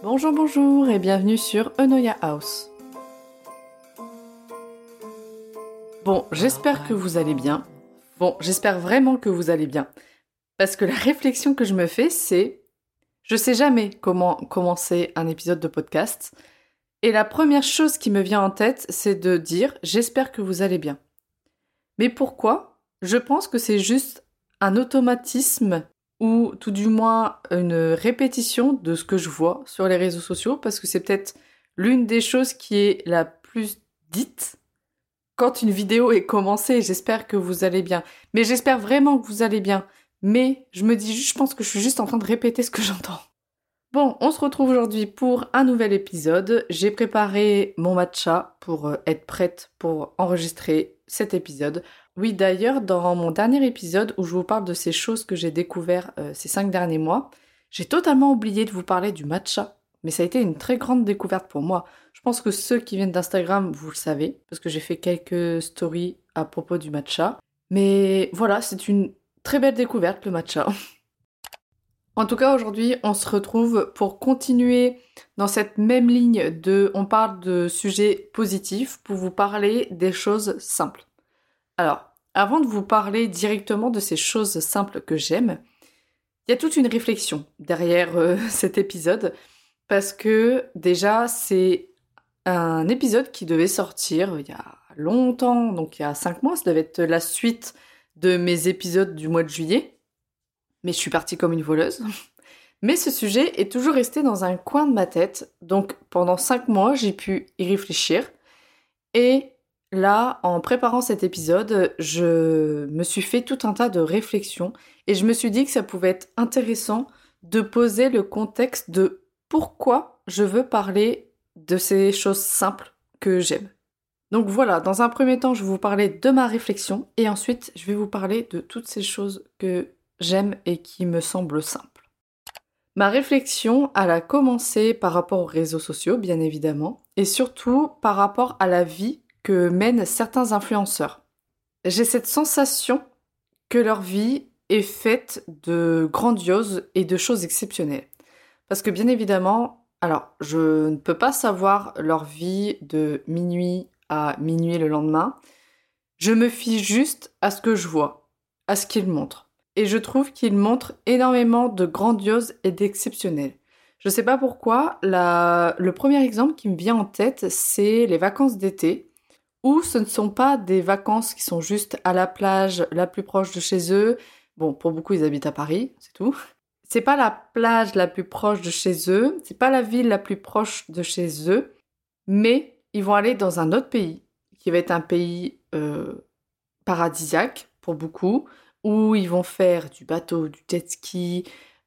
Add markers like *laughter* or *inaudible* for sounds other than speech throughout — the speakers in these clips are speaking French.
Bonjour, bonjour et bienvenue sur Enoya House. Bon, j'espère que vous allez bien. Bon, j'espère vraiment que vous allez bien. Parce que la réflexion que je me fais, c'est je sais jamais comment commencer un épisode de podcast. Et la première chose qui me vient en tête, c'est de dire j'espère que vous allez bien. Mais pourquoi? Je pense que c'est juste un automatisme ou tout du moins une répétition de ce que je vois sur les réseaux sociaux parce que c'est peut-être l'une des choses qui est la plus dite quand une vidéo est commencée. J'espère que vous allez bien. Mais j'espère vraiment que vous allez bien. Mais je me dis juste, je pense que je suis juste en train de répéter ce que j'entends. Bon, on se retrouve aujourd'hui pour un nouvel épisode. J'ai préparé mon matcha pour euh, être prête pour enregistrer cet épisode. Oui, d'ailleurs, dans mon dernier épisode où je vous parle de ces choses que j'ai découvert euh, ces cinq derniers mois, j'ai totalement oublié de vous parler du matcha. Mais ça a été une très grande découverte pour moi. Je pense que ceux qui viennent d'Instagram, vous le savez, parce que j'ai fait quelques stories à propos du matcha. Mais voilà, c'est une très belle découverte le matcha. *laughs* En tout cas, aujourd'hui, on se retrouve pour continuer dans cette même ligne de on parle de sujets positifs pour vous parler des choses simples. Alors, avant de vous parler directement de ces choses simples que j'aime, il y a toute une réflexion derrière euh, *laughs* cet épisode parce que déjà c'est un épisode qui devait sortir il y a longtemps, donc il y a cinq mois, ça devait être la suite de mes épisodes du mois de juillet. Mais je suis partie comme une voleuse. Mais ce sujet est toujours resté dans un coin de ma tête, donc pendant cinq mois j'ai pu y réfléchir et Là, en préparant cet épisode, je me suis fait tout un tas de réflexions et je me suis dit que ça pouvait être intéressant de poser le contexte de pourquoi je veux parler de ces choses simples que j'aime. Donc voilà, dans un premier temps, je vais vous parler de ma réflexion et ensuite, je vais vous parler de toutes ces choses que j'aime et qui me semblent simples. Ma réflexion, elle a commencé par rapport aux réseaux sociaux, bien évidemment, et surtout par rapport à la vie que mènent certains influenceurs. J'ai cette sensation que leur vie est faite de grandioses et de choses exceptionnelles. Parce que bien évidemment, alors je ne peux pas savoir leur vie de minuit à minuit le lendemain. Je me fie juste à ce que je vois, à ce qu'ils montrent. Et je trouve qu'ils montrent énormément de grandioses et d'exceptionnelles. Je ne sais pas pourquoi, le premier exemple qui me vient en tête, c'est les vacances d'été ou ce ne sont pas des vacances qui sont juste à la plage la plus proche de chez eux. Bon, pour beaucoup, ils habitent à Paris, c'est tout. C'est pas la plage la plus proche de chez eux, c'est pas la ville la plus proche de chez eux, mais ils vont aller dans un autre pays, qui va être un pays euh, paradisiaque pour beaucoup, où ils vont faire du bateau, du jet ski,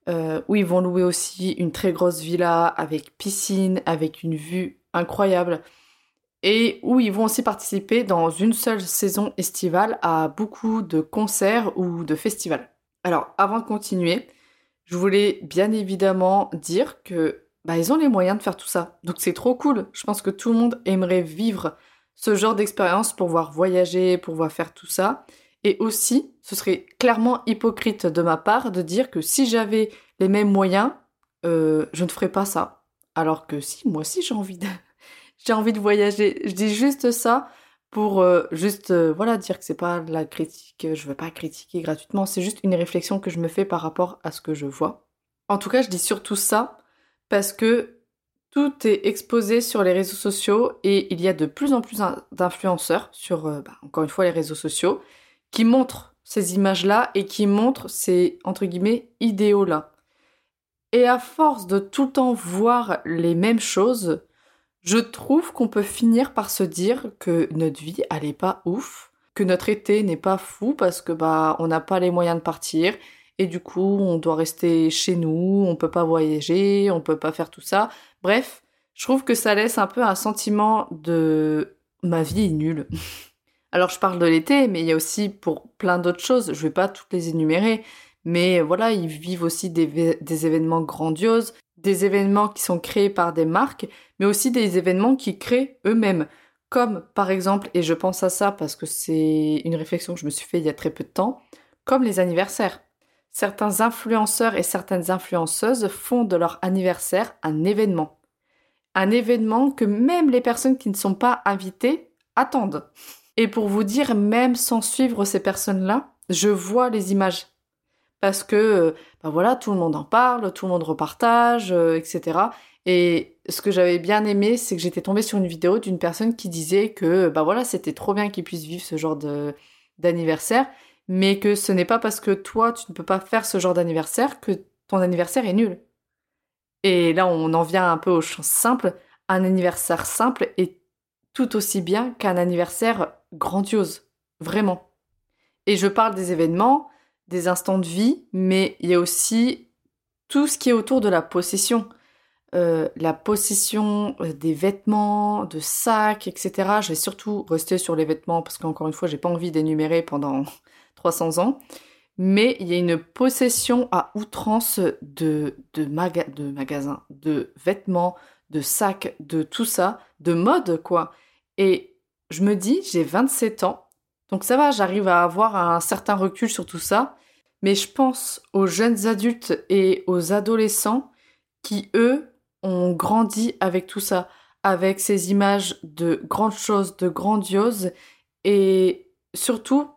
euh, où ils vont louer aussi une très grosse villa avec piscine, avec une vue incroyable et où ils vont aussi participer dans une seule saison estivale à beaucoup de concerts ou de festivals. Alors, avant de continuer, je voulais bien évidemment dire que bah, ils ont les moyens de faire tout ça. Donc c'est trop cool. Je pense que tout le monde aimerait vivre ce genre d'expérience pour voir voyager, pour voir faire tout ça. Et aussi, ce serait clairement hypocrite de ma part de dire que si j'avais les mêmes moyens, euh, je ne ferais pas ça. Alors que si, moi aussi j'ai envie de *laughs* j'ai envie de voyager. Je dis juste ça pour euh, juste euh, voilà dire que c'est pas la critique, je veux pas critiquer gratuitement, c'est juste une réflexion que je me fais par rapport à ce que je vois. En tout cas, je dis surtout ça parce que tout est exposé sur les réseaux sociaux et il y a de plus en plus d'influenceurs sur, bah, encore une fois, les réseaux sociaux qui montrent ces images-là et qui montrent ces, entre guillemets, idéaux-là. Et à force de tout le temps voir les mêmes choses, je trouve qu'on peut finir par se dire que notre vie, elle pas ouf, que notre été n'est pas fou parce que bah on n'a pas les moyens de partir et du coup on doit rester chez nous, on peut pas voyager, on peut pas faire tout ça. Bref, je trouve que ça laisse un peu un sentiment de ma vie est nulle. *laughs* Alors je parle de l'été, mais il y a aussi pour plein d'autres choses, je vais pas toutes les énumérer, mais voilà, ils vivent aussi des, des événements grandioses, des événements qui sont créés par des marques, mais aussi des événements qui créent eux-mêmes. Comme par exemple, et je pense à ça parce que c'est une réflexion que je me suis fait il y a très peu de temps, comme les anniversaires. certains influenceurs et certaines influenceuses font de leur anniversaire un événement. Un événement que même les personnes qui ne sont pas invitées attendent. Et pour vous dire, même sans suivre ces personnes-là, je vois les images. Parce que, ben voilà, tout le monde en parle, tout le monde repartage, euh, etc. Et ce que j'avais bien aimé, c'est que j'étais tombée sur une vidéo d'une personne qui disait que, bah voilà, c'était trop bien qu'ils puissent vivre ce genre d'anniversaire, mais que ce n'est pas parce que toi, tu ne peux pas faire ce genre d'anniversaire que ton anniversaire est nul. Et là, on en vient un peu aux choses simples. Un anniversaire simple est tout aussi bien qu'un anniversaire grandiose. Vraiment. Et je parle des événements, des instants de vie, mais il y a aussi tout ce qui est autour de la possession. Euh, la possession euh, des vêtements, de sacs, etc. Je vais surtout rester sur les vêtements parce qu'encore une fois, j'ai pas envie d'énumérer pendant *laughs* 300 ans. Mais il y a une possession à outrance de, de, de magasins, de vêtements, de sacs, de tout ça, de mode, quoi. Et je me dis, j'ai 27 ans, donc ça va, j'arrive à avoir un certain recul sur tout ça. Mais je pense aux jeunes adultes et aux adolescents qui, eux, ont grandi avec tout ça, avec ces images de grandes choses, de grandioses, et surtout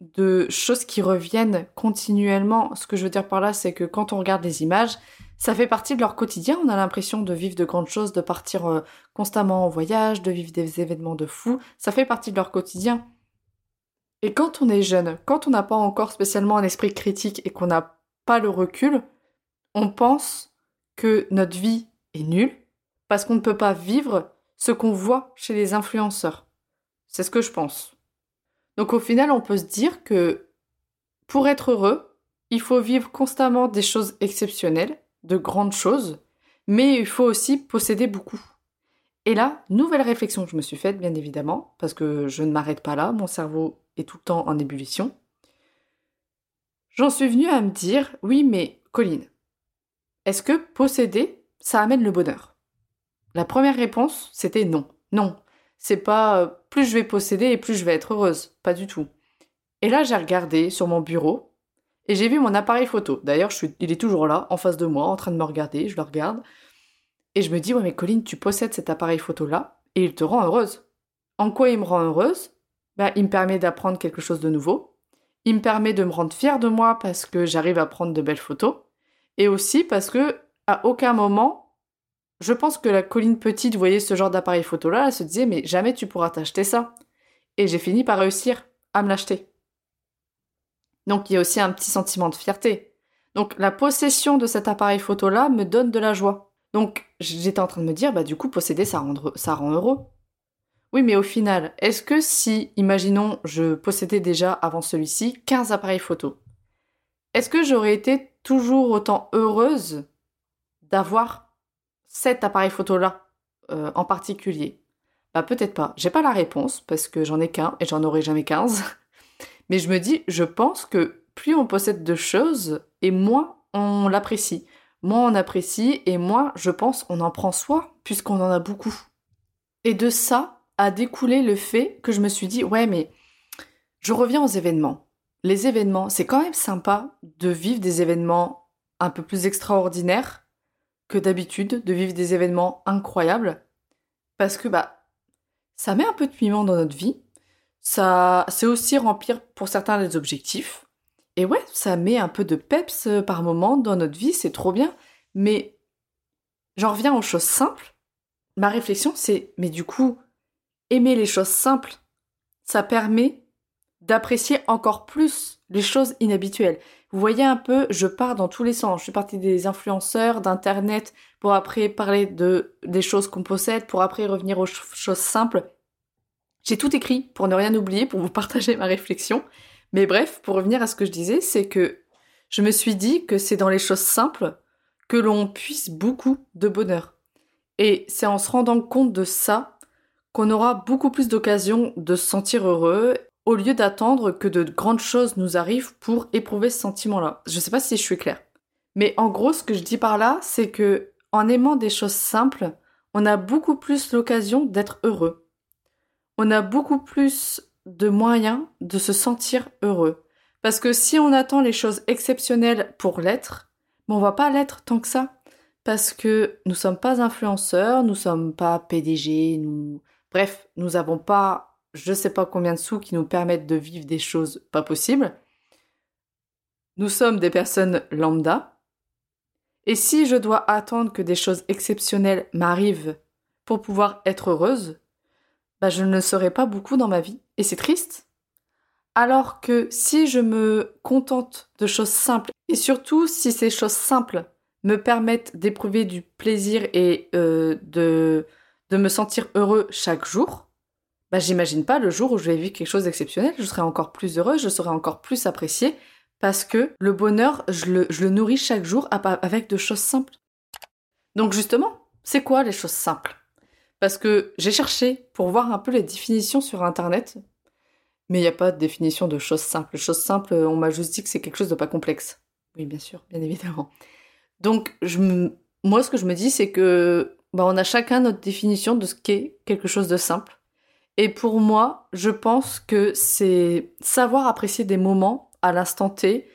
de choses qui reviennent continuellement. Ce que je veux dire par là, c'est que quand on regarde les images, ça fait partie de leur quotidien. On a l'impression de vivre de grandes choses, de partir euh, constamment en voyage, de vivre des événements de fou. Ça fait partie de leur quotidien. Et quand on est jeune, quand on n'a pas encore spécialement un esprit critique et qu'on n'a pas le recul, on pense que notre vie est nulle parce qu'on ne peut pas vivre ce qu'on voit chez les influenceurs. C'est ce que je pense. Donc au final, on peut se dire que pour être heureux, il faut vivre constamment des choses exceptionnelles, de grandes choses, mais il faut aussi posséder beaucoup. Et là, nouvelle réflexion que je me suis faite, bien évidemment, parce que je ne m'arrête pas là, mon cerveau est tout le temps en ébullition. J'en suis venue à me dire, oui, mais Colline, est-ce que posséder, ça amène le bonheur? La première réponse, c'était non. Non. C'est pas euh, plus je vais posséder et plus je vais être heureuse. Pas du tout. Et là, j'ai regardé sur mon bureau et j'ai vu mon appareil photo. D'ailleurs, il est toujours là, en face de moi, en train de me regarder. Je le regarde. Et je me dis, ouais, mais Colline, tu possèdes cet appareil photo-là et il te rend heureuse. En quoi il me rend heureuse? Ben, Il me permet d'apprendre quelque chose de nouveau. Il me permet de me rendre fière de moi parce que j'arrive à prendre de belles photos. Et aussi parce que à aucun moment, je pense que la colline petite voyait ce genre d'appareil photo là, elle se disait mais jamais tu pourras t'acheter ça. Et j'ai fini par réussir à me l'acheter. Donc il y a aussi un petit sentiment de fierté. Donc la possession de cet appareil photo là me donne de la joie. Donc j'étais en train de me dire bah du coup posséder ça rend, heureux. Oui, mais au final, est-ce que si, imaginons, je possédais déjà avant celui-ci 15 appareils photo, est-ce que j'aurais été toujours autant heureuse d'avoir cet appareil photo-là euh, en particulier? Bah peut-être pas. J'ai pas la réponse parce que j'en ai qu'un et j'en aurai jamais 15. Mais je me dis, je pense que plus on possède de choses et moins on l'apprécie. Moins on apprécie et moins, je pense, on en prend soin puisqu'on en a beaucoup. Et de ça a découlé le fait que je me suis dit, ouais, mais je reviens aux événements les événements, c'est quand même sympa de vivre des événements un peu plus extraordinaires que d'habitude, de vivre des événements incroyables, parce que bah ça met un peu de piment dans notre vie, ça c'est aussi remplir pour certains les objectifs, et ouais, ça met un peu de peps euh, par moment dans notre vie, c'est trop bien, mais j'en reviens aux choses simples. Ma réflexion c'est, mais du coup, aimer les choses simples, ça permet d'apprécier encore plus les choses inhabituelles. Vous voyez un peu, je pars dans tous les sens. Je suis partie des influenceurs, d'internet, pour après parler de des choses qu'on possède, pour après revenir aux choses simples. J'ai tout écrit pour ne rien oublier, pour vous *laughs* partager ma réflexion. Mais bref, pour revenir à ce que je disais, c'est que je me suis dit que c'est dans les choses simples que l'on puisse beaucoup de bonheur. Et c'est en se rendant compte de ça qu'on aura beaucoup plus d'occasions de se sentir heureux au lieu d'attendre que de grandes choses nous arrivent pour éprouver ce sentiment-là. Je sais pas si je suis claire. Mais en gros, ce que je dis par là, c'est que en aimant des choses simples, on a beaucoup plus l'occasion d'être heureux. On a beaucoup plus de moyens de se sentir heureux. Parce que si on attend les choses exceptionnelles pour l'être, on on va pas l'être tant que ça. Parce que nous sommes pas influenceurs, nous sommes pas PDG, nous... Bref, nous n'avons pas je sais pas combien de sous qui nous permettent de vivre des choses pas possibles. Nous sommes des personnes lambda. Et si je dois attendre que des choses exceptionnelles m'arrivent pour pouvoir être heureuse, bah je ne serai pas beaucoup dans ma vie. Et c'est triste. Alors que si je me contente de choses simples, et surtout si ces choses simples me permettent d'éprouver du plaisir et euh, de, me sentir heureux chaque jour, bah j'imagine pas le jour où je vais vivre quelque chose d'exceptionnel, je serai encore plus heureuse, je serai encore plus appréciée, parce que le bonheur, le, je le nourris chaque jour avec de choses simples. Donc justement, c'est quoi les choses simples? Parce que j'ai cherché pour voir un peu les définitions sur Internet, mais il n'y a pas de définition de choses simples. Choses simples, on m'a juste dit que c'est quelque chose de pas complexe. Oui, bien sûr, bien évidemment. Donc, moi, ce que je me dis, c'est que bah, on a chacun notre définition de ce qu'est quelque chose de simple. Et pour moi, je pense que c'est savoir apprécier des moments à l'instant T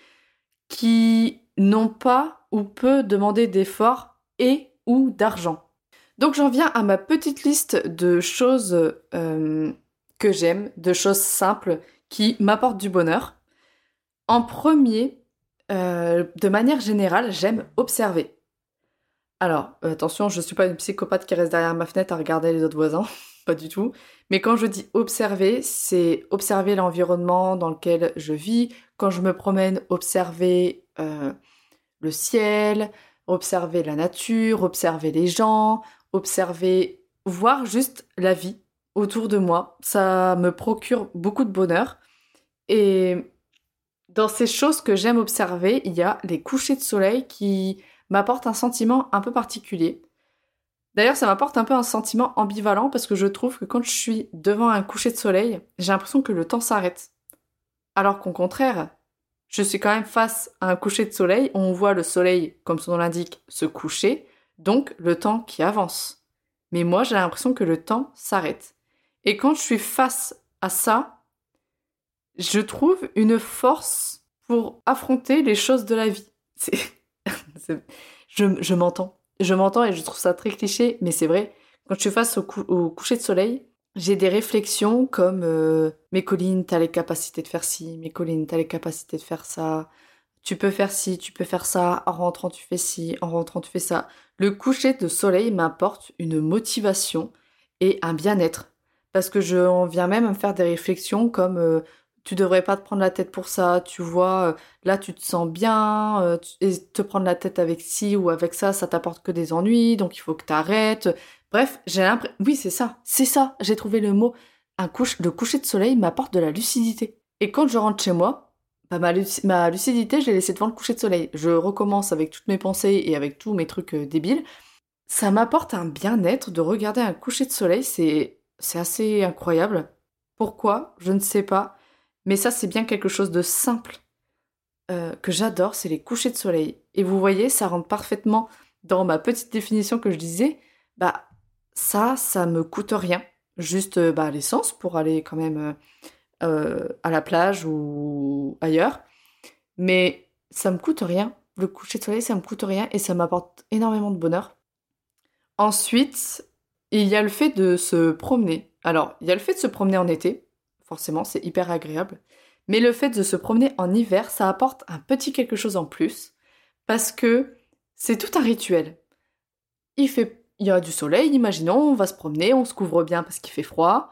qui n'ont pas ou peu demandé d'efforts et ou d'argent. Donc j'en viens à ma petite liste de choses euh, que j'aime, de choses simples qui m'apportent du bonheur. En premier, euh, de manière générale, j'aime observer. Alors, euh, attention, je ne suis pas une psychopathe qui reste derrière ma fenêtre à regarder les autres voisins, *laughs* pas du tout. Mais quand je dis observer, c'est observer l'environnement dans lequel je vis. Quand je me promène, observer le ciel, observer la nature, observer les gens, observer, voir juste la vie autour de moi. Ça me procure beaucoup de bonheur. Et dans ces choses que j'aime observer, il y a les couchers de soleil qui m'apportent un sentiment un peu particulier. D'ailleurs, ça m'apporte un peu un sentiment ambivalent parce que je trouve que quand je suis devant un coucher de soleil, j'ai l'impression que le temps s'arrête. Alors qu'au contraire, je suis quand même face à un coucher de soleil on voit le soleil, comme son nom l'indique, se coucher, donc le temps qui avance. Mais moi, j'ai l'impression que le temps s'arrête. Et quand je suis face à ça, je trouve une force pour affronter les choses de la vie. *laughs* je, je m'entends. Je m'entends et je trouve ça très cliché, mais c'est vrai. Quand je suis face au, coucher de soleil, j'ai des réflexions comme euh, Mais Colline, t'as les capacités de faire ci, mais Colline, t'as les capacités de faire ça. Tu peux faire ci, tu peux faire ça. En rentrant, tu fais ci, en rentrant, tu fais ça. Le coucher de soleil m'apporte une motivation et un bien-être. Parce que je viens même à me faire des réflexions comme euh, tu devrais pas te prendre la tête pour ça, tu vois, euh, là tu te sens bien, euh, et te prendre la tête avec ci ou avec ça, ça t'apporte que des ennuis, donc il faut que t'arrêtes. Bref, j'ai l'impression, oui c'est ça, c'est ça, j'ai trouvé le mot. Un couche, le coucher de soleil m'apporte de la lucidité. Et quand je rentre chez moi, bah, ma, lucidité, je l'ai laissée devant le coucher de soleil. Je recommence avec toutes mes pensées et avec tous mes trucs euh, débiles. Ça m'apporte un bien-être de regarder un coucher de soleil, c'est c'est assez incroyable. Pourquoi? Je ne sais pas. Mais ça, c'est bien quelque chose de simple euh, que j'adore, c'est les couchers de soleil. Et vous voyez, ça rentre parfaitement dans ma petite définition que je disais. Bah, ça, ça me coûte rien. Juste euh, bah, l'essence pour aller quand même euh, à la plage ou ailleurs. Mais ça me coûte rien. Le coucher de soleil, ça me coûte rien et ça m'apporte énormément de bonheur. Ensuite, il y a le fait de se promener. Alors, il y a le fait de se promener en été forcément, c'est hyper agréable. Mais le fait de se promener en hiver, ça apporte un petit quelque chose en plus, parce que c'est tout un rituel. Il fait, il y a du soleil, imaginons, on va se promener, on se couvre bien parce qu'il fait froid.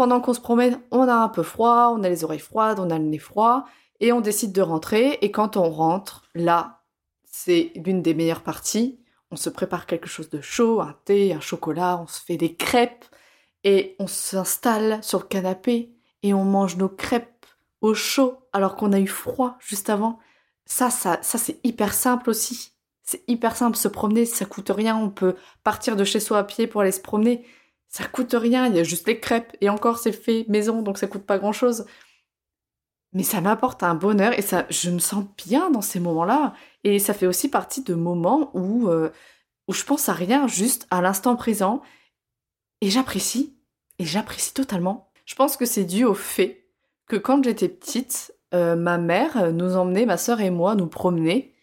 Pendant qu'on se promène, on a un peu froid, on a les oreilles froides, on a le nez froid, et on décide de rentrer. Et quand on rentre, là, c'est l'une des meilleures parties. On se prépare quelque chose de chaud, un thé, un chocolat, on se fait des crêpes, et on s'installe sur le canapé et on mange nos crêpes au chaud alors qu'on a eu froid juste avant. Ça, ça, ça c'est hyper simple aussi. C'est hyper simple, se promener, ça coûte rien. On peut partir de chez soi à pied pour aller se promener. Ça coûte rien, il y a juste les crêpes. Et encore, c'est fait maison, donc ça coûte pas grand chose. Mais ça m'apporte un bonheur et ça, je me sens bien dans ces moments-là. Et ça fait aussi partie de moments où, euh, où je pense à rien, juste à l'instant présent et j'apprécie, et j'apprécie totalement. Je pense que c'est dû au fait que quand j'étais petite, euh, ma mère nous emmenait, ma sœur et moi, nous promener.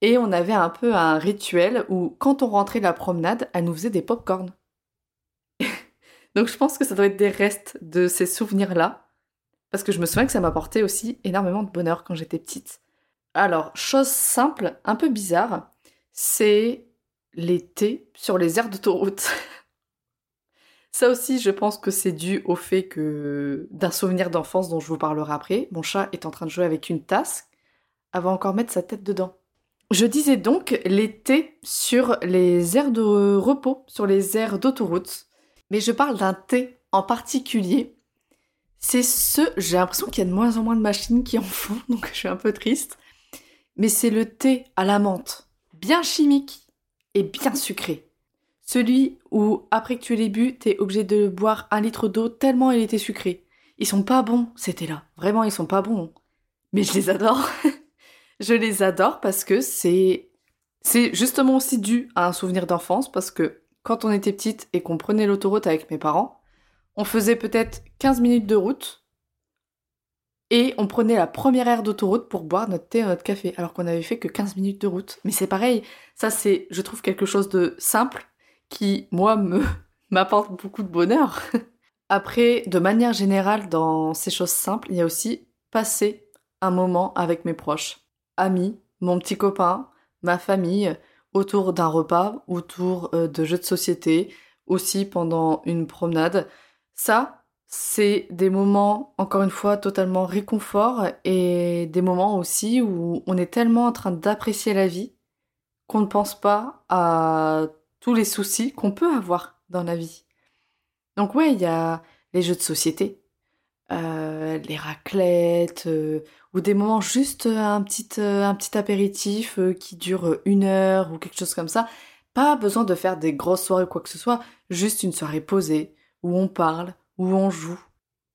Et on avait un peu un rituel où, quand on rentrait de la promenade, elle nous faisait des pop-corn. Donc je pense que ça doit être des restes de ces souvenirs-là. Parce que je me souviens que ça m'apportait aussi énormément de bonheur quand j'étais petite. Alors, chose simple, un peu bizarre, c'est l'été sur les aires d'autoroute. *laughs* Ça aussi, je pense que c'est dû au fait que d'un souvenir d'enfance dont je vous parlerai après, mon chat est en train de jouer avec une tasse, va encore mettre sa tête dedans. Je disais donc l'été sur les aires de repos, sur les aires d'autoroute, mais je parle d'un thé en particulier. C'est ce, j'ai l'impression qu'il y a de moins en moins de machines qui en font, *laughs* donc je suis un peu triste. Mais c'est le thé à la menthe, bien chimique et bien sucré. Celui où, après que tu l'aies bu, t'es obligé de boire un litre d'eau tellement il était sucré. Ils sont pas bons, c'était là. Vraiment, ils sont pas bons. Mais je les adore. *laughs* je les adore parce que c'est, c'est justement aussi dû à un souvenir d'enfance parce que quand on était petite et qu'on prenait l'autoroute avec mes parents, on faisait peut-être 15 minutes de route et on prenait la première aire d'autoroute pour boire notre thé et notre café alors qu'on avait fait que 15 minutes de route. Mais c'est pareil, ça c'est, je trouve quelque chose de simple qui, moi, *laughs* m'apporte beaucoup de bonheur. *laughs* Après, de manière générale, dans ces choses simples, il y a aussi passer un moment avec mes proches, amis, mon petit copain, ma famille, autour d'un repas, autour euh, de jeux de société, aussi pendant une promenade. Ça, c'est des moments, encore une fois, totalement réconfort et des moments aussi où on est tellement en train d'apprécier la vie qu'on ne pense pas à tous les soucis qu'on peut avoir dans la vie. Donc ouais, il y a les jeux de société, euh, les raclettes, euh, ou des moments juste un petit, euh, un petit apéritif qui dure une heure ou quelque chose comme ça. Pas besoin de faire des grosses soirées ou quoi que ce soit, juste une soirée posée, où on parle, où on joue.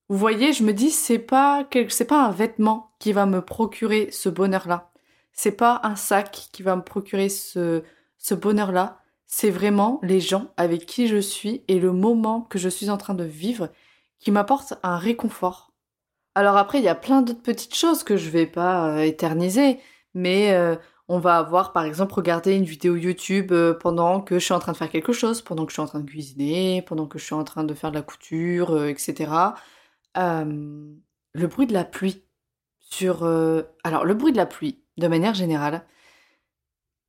Vous voyez, je me dis, c'est pas, c'est pas un vêtement qui va me procurer ce bonheur-là. C'est pas un sac qui va me procurer ce, ce bonheur-là c'est vraiment les gens avec qui je suis et le moment que je suis en train de vivre qui m'apportent un réconfort. Alors après, il y a plein d'autres petites choses que je vais pas euh, éterniser, mais euh, on va avoir par exemple regardé une vidéo YouTube euh, pendant que je suis en train de faire quelque chose, pendant que je suis en train de cuisiner, pendant que je suis en train de faire de la couture, etc. le bruit de la pluie sur... alors le bruit de la pluie, de manière générale,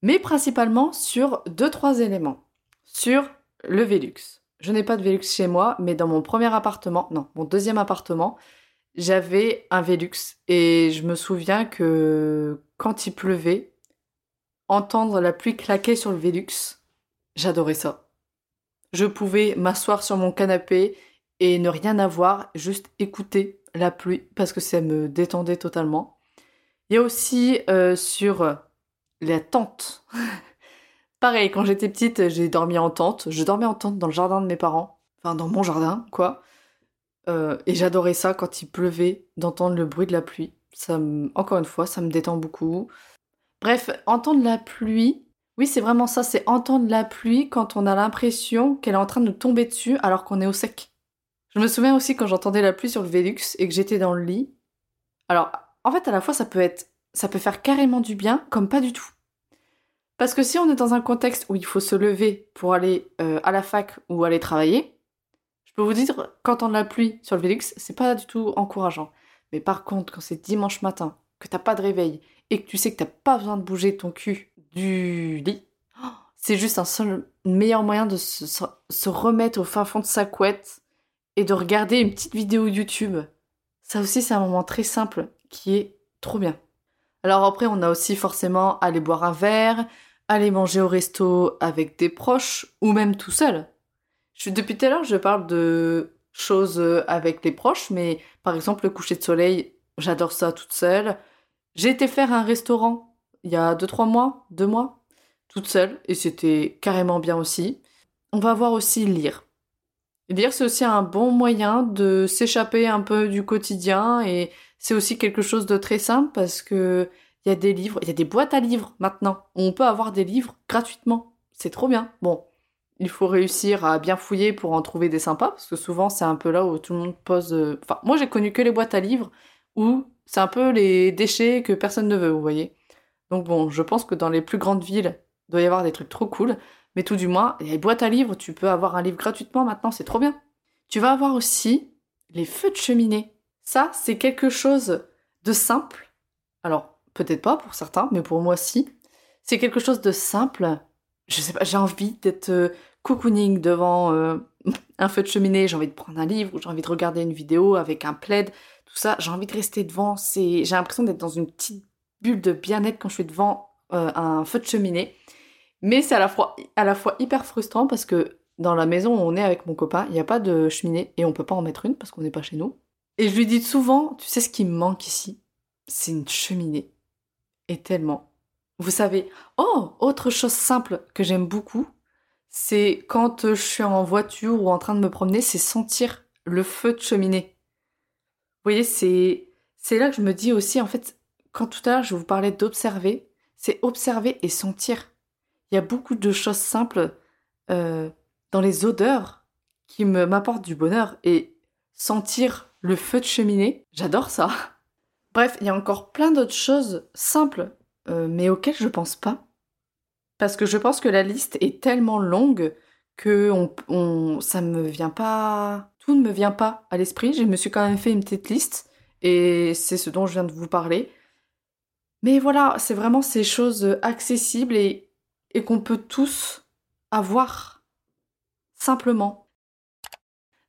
mais principalement sur deux trois éléments. Sur le Velux. Je n'ai pas de Velux chez moi, mais dans mon premier appartement, non, mon deuxième appartement, j'avais un Velux et je me souviens que quand il pleuvait, entendre la pluie claquer sur le Velux, j'adorais ça. Je pouvais m'asseoir sur mon canapé et ne rien avoir, juste écouter la pluie parce que ça me détendait totalement. Il y a aussi euh, sur la tente. *laughs* Pareil, quand j'étais petite, j'ai dormi en tente. Je dormais en tente dans le jardin de mes parents. Enfin, dans mon jardin, quoi. Euh, et j'adorais ça quand il pleuvait, d'entendre le bruit de la pluie. Ça Encore une fois, ça me détend beaucoup. Bref, entendre la pluie, oui, c'est vraiment ça, c'est entendre la pluie quand on a l'impression qu'elle est en train de nous tomber dessus alors qu'on est au sec. Je me souviens aussi quand j'entendais la pluie sur le Velux et que j'étais dans le lit. Alors, en fait, à la fois, ça peut être ça peut faire carrément du bien comme pas du tout. Parce que si on est dans un contexte où il faut se lever pour aller euh, à la fac ou aller travailler, peux vous dire qu'entendre la pluie sur le Vélux, c'est pas du tout encourageant. Mais par contre, quand c'est dimanche matin, que t'as pas de réveil et que tu sais que t'as pas besoin de bouger ton cul du lit, c'est juste un seul meilleur moyen de se, se remettre au fin fond de sa couette et de regarder une petite vidéo YouTube. Ça aussi, c'est un moment très simple qui est trop bien. Alors après, on a aussi forcément aller boire un verre, aller manger au resto avec des proches ou même tout seul. Je, depuis tout à l'heure, je parle de choses avec les proches, mais par exemple, le coucher de soleil, j'adore ça toute seule. J'ai été faire un restaurant il y a 2-3 mois, 2 mois, toute seule, et c'était carrément bien aussi. On va voir aussi lire. lire, c'est aussi un bon moyen de s'échapper un peu du quotidien et c'est aussi quelque chose de très simple parce que il y a des livres, il y a des boîtes à livres maintenant. On peut avoir des livres gratuitement. C'est trop bien. Bon, il faut réussir à bien fouiller pour en trouver des sympas parce que souvent c'est un peu là où tout le monde pose. Euh, enfin, moi j'ai connu que les boîtes à livres où C'est un peu les déchets que personne ne veut, vous voyez. Donc bon, je pense que dans les plus grandes villes, il doit y avoir des trucs trop cool. Mais tout du moins, les boîtes à livres, tu peux avoir un livre gratuitement maintenant, c'est trop bien. Tu vas avoir aussi les feux de cheminée. Ça, c'est quelque chose de simple. Alors, peut-être pas pour certains, mais pour moi, si. C'est quelque chose de simple. Je sais pas, j'ai envie d'être euh, cocooning devant euh, *laughs* un feu de cheminée, j'ai envie de prendre un livre, j'ai envie de regarder une vidéo avec un plaid, tout ça. J'ai envie de rester devant. C'est, j'ai l'impression d'être dans une petite bulle de bien-être quand je suis devant euh, un feu de cheminée. Mais c'est à la, fois, à la fois hyper frustrant parce que dans la maison où on est avec mon copain, il n'y a pas de cheminée et on peut pas en mettre une parce qu'on n'est pas chez nous. Et je lui dis souvent, tu sais ce qui me manque ici? C'est une cheminée. Et tellement. Vous savez, oh, autre chose simple que j'aime beaucoup, c'est quand je suis en voiture ou en train de me promener, c'est sentir le feu de cheminée. Vous voyez, c'est là que je me dis aussi, en fait, quand tout à l'heure je vous parlais d'observer, c'est observer et sentir. Il y a beaucoup de choses simples euh, dans les odeurs qui m'apportent du bonheur et sentir le feu de cheminée, j'adore ça. *laughs* Bref, il y a encore plein d'autres choses simples, euh, mais auxquelles je pense pas. Parce que je pense que la liste est tellement longue que on, on, ça me vient pas. Tout ne me vient pas à l'esprit. Je me suis quand même fait une petite liste et c'est ce dont je viens de vous parler. Mais voilà, c'est vraiment ces choses accessibles et, et qu'on peut tous avoir simplement.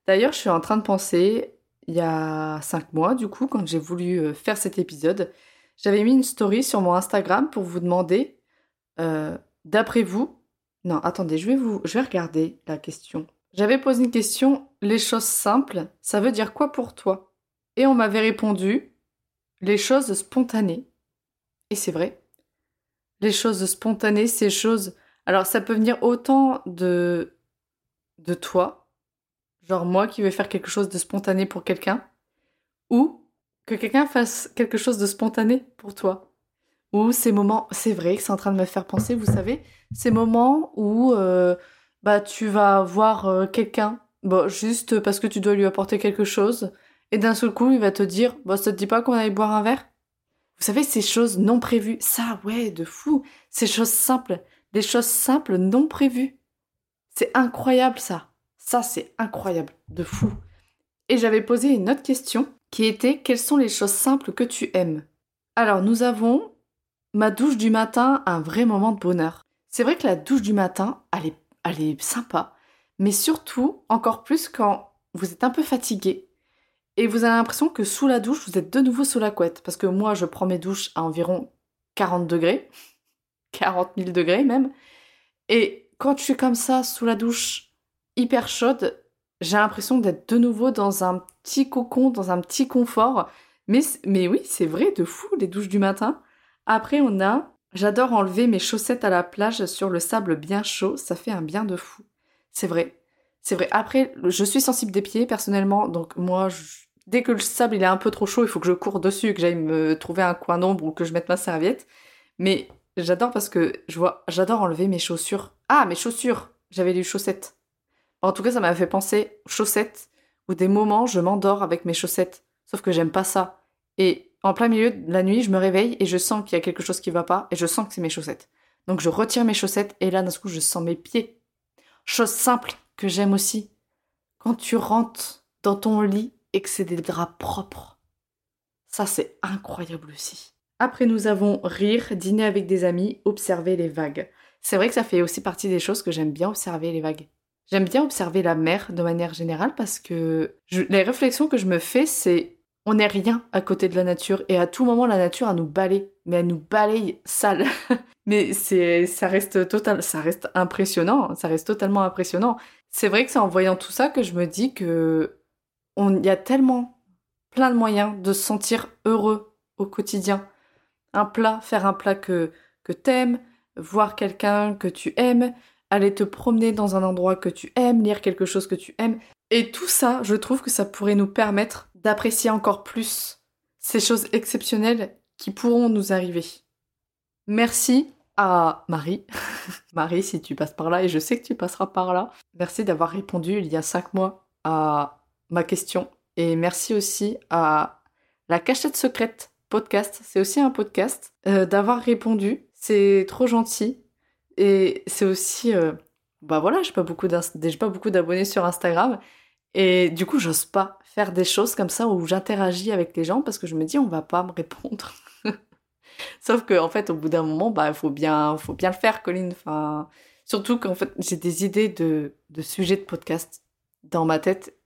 D'ailleurs, je suis en train de penser, il y a cinq mois, du coup, quand j'ai voulu euh, faire cet épisode, j'avais mis une story sur mon Instagram pour vous demander, euh, d'après vous, non, attendez, je vais vous, je regarder la question. J'avais posé une question, les choses simples, ça veut dire quoi pour toi? Et on m'avait répondu, les choses spontanées. Et c'est vrai. Les choses spontanées, ces choses. Alors, ça peut venir autant de. de toi, genre moi qui vais faire quelque chose de spontané pour quelqu'un, ou que quelqu'un fasse quelque chose de spontané pour toi. Ou ces moments, c'est vrai que c'est en train de me faire penser, vous savez, ces moments où euh, bah tu vas voir euh, quelqu'un, bon, juste parce que tu dois lui apporter quelque chose, et d'un seul coup il va te dire, bah ça te dit pas qu'on aille boire un verre? Vous savez, ces choses non prévues, ça, ouais, de fou. Ces choses simples, des choses simples non prévues. C'est incroyable ça. Ça, c'est incroyable, de fou. Et j'avais posé une autre question qui était quelles sont les choses simples que tu aimes? Alors, nous avons ma douche du matin, un vrai moment de bonheur. C'est vrai que la douche du matin, elle est, elle est sympa, mais surtout, encore plus quand vous êtes un peu fatigué et vous avez l'impression que sous la douche, vous êtes de nouveau sous la couette. Parce que moi, je prends mes douches à environ 40 degrés. *laughs* 40 000 degrés même. Et quand je suis comme ça, sous la douche, hyper chaude, j'ai l'impression d'être de nouveau dans un petit cocon, dans un petit confort. Mais, mais oui, c'est vrai, de fou, les douches du matin. Après, on a... J'adore enlever mes chaussettes à la plage sur le sable bien chaud. Ça fait un bien de fou. C'est vrai. C'est vrai. Après, je suis sensible des pieds personnellement, donc moi, dès que le sable il est un peu trop chaud, il faut que je cours dessus, que j'aille me trouver un coin d'ombre ou que je mette ma serviette. Mais j'adore parce que je vois, j'adore enlever mes chaussures. Ah, mes chaussures J'avais lu chaussettes. En tout cas, ça m'a fait penser chaussettes, où des moments je m'endors avec mes chaussettes. Sauf que j'aime pas ça. Et en plein milieu de la nuit, je me réveille et je sens qu'il y a quelque chose qui va pas et je sens que c'est mes chaussettes. Donc je retire mes chaussettes et là, d'un coup, je sens mes pieds. Chose simple que j'aime aussi. Quand tu rentres dans ton lit et que c'est des draps propres. Ça, c'est incroyable aussi. Après, nous avons rire, dîner avec des amis, observer les vagues. C'est vrai que ça fait aussi partie des choses que j'aime bien observer les vagues. J'aime bien observer la mer de manière générale parce que les réflexions que je me fais, c'est on n'est rien à côté de la nature et à tout moment la nature a nous balaye, mais elle nous balaye sale. *laughs* mais c'est ça reste total, ça reste impressionnant, ça reste totalement impressionnant. C'est vrai que c'est en voyant tout ça que je me dis que il y a tellement plein de moyens de se sentir heureux au quotidien. Un plat, faire un plat que, que t'aimes, voir quelqu'un que tu aimes, aller te promener dans un endroit que tu aimes, lire quelque chose que tu aimes. Et tout ça, je trouve que ça pourrait nous permettre d'apprécier encore plus ces choses exceptionnelles qui pourront nous arriver. Merci à Marie. *laughs* Marie, si tu passes par là, et je sais que tu passeras par là. Merci d'avoir répondu il y a cinq mois à ma question. Et merci aussi à La cachette secrète podcast, c'est aussi un podcast. Euh, d'avoir répondu, c'est trop gentil. Et c'est aussi, euh, bah voilà, j'ai pas beaucoup pas beaucoup d'abonnés sur Instagram. Et du coup, j'ose pas faire des choses comme ça où j'interagis avec les gens parce que je me dis, on va pas me répondre. *laughs* Sauf que, en fait, au bout d'un moment, bah, faut bien, faut bien le faire, Colline. Enfin, surtout qu'en fait, j'ai des idées de, de sujets de podcast dans ma tête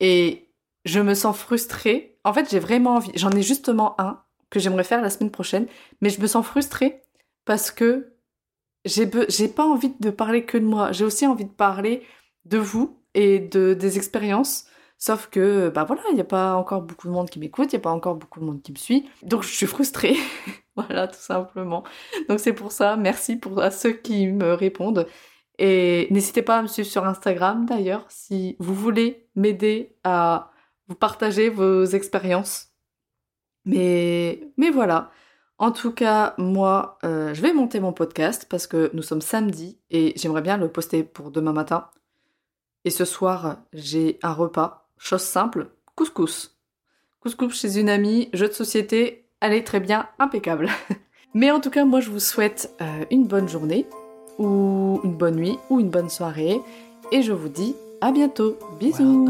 et je me sens frustrée. En fait, j'ai vraiment envie, j'en ai justement un que j'aimerais faire la semaine prochaine, mais je me sens frustrée parce que j'ai pas envie de parler que de moi. J'ai aussi envie de parler de vous et de des expériences. Sauf que, bah voilà, il n'y a pas encore beaucoup de monde qui m'écoute, il n'y a pas encore beaucoup de monde qui me suit. Donc je suis frustrée. *laughs* voilà, tout simplement. Donc c'est pour ça, merci pour à ceux qui me répondent. Et n'hésitez pas à me suivre sur Instagram d'ailleurs si vous voulez m'aider à vous partager vos expériences. Mais, mais voilà. En tout cas, moi, euh, je vais monter mon podcast parce que nous sommes samedi et j'aimerais bien le poster pour demain matin. Et ce soir, j'ai un repas, chose simple, couscous. Couscous chez une amie, jeu de société, allez très bien, impeccable. *laughs* Mais en tout cas, moi, je vous souhaite euh, une bonne journée, ou une bonne nuit, ou une bonne soirée. Et je vous dis à bientôt. Bisous.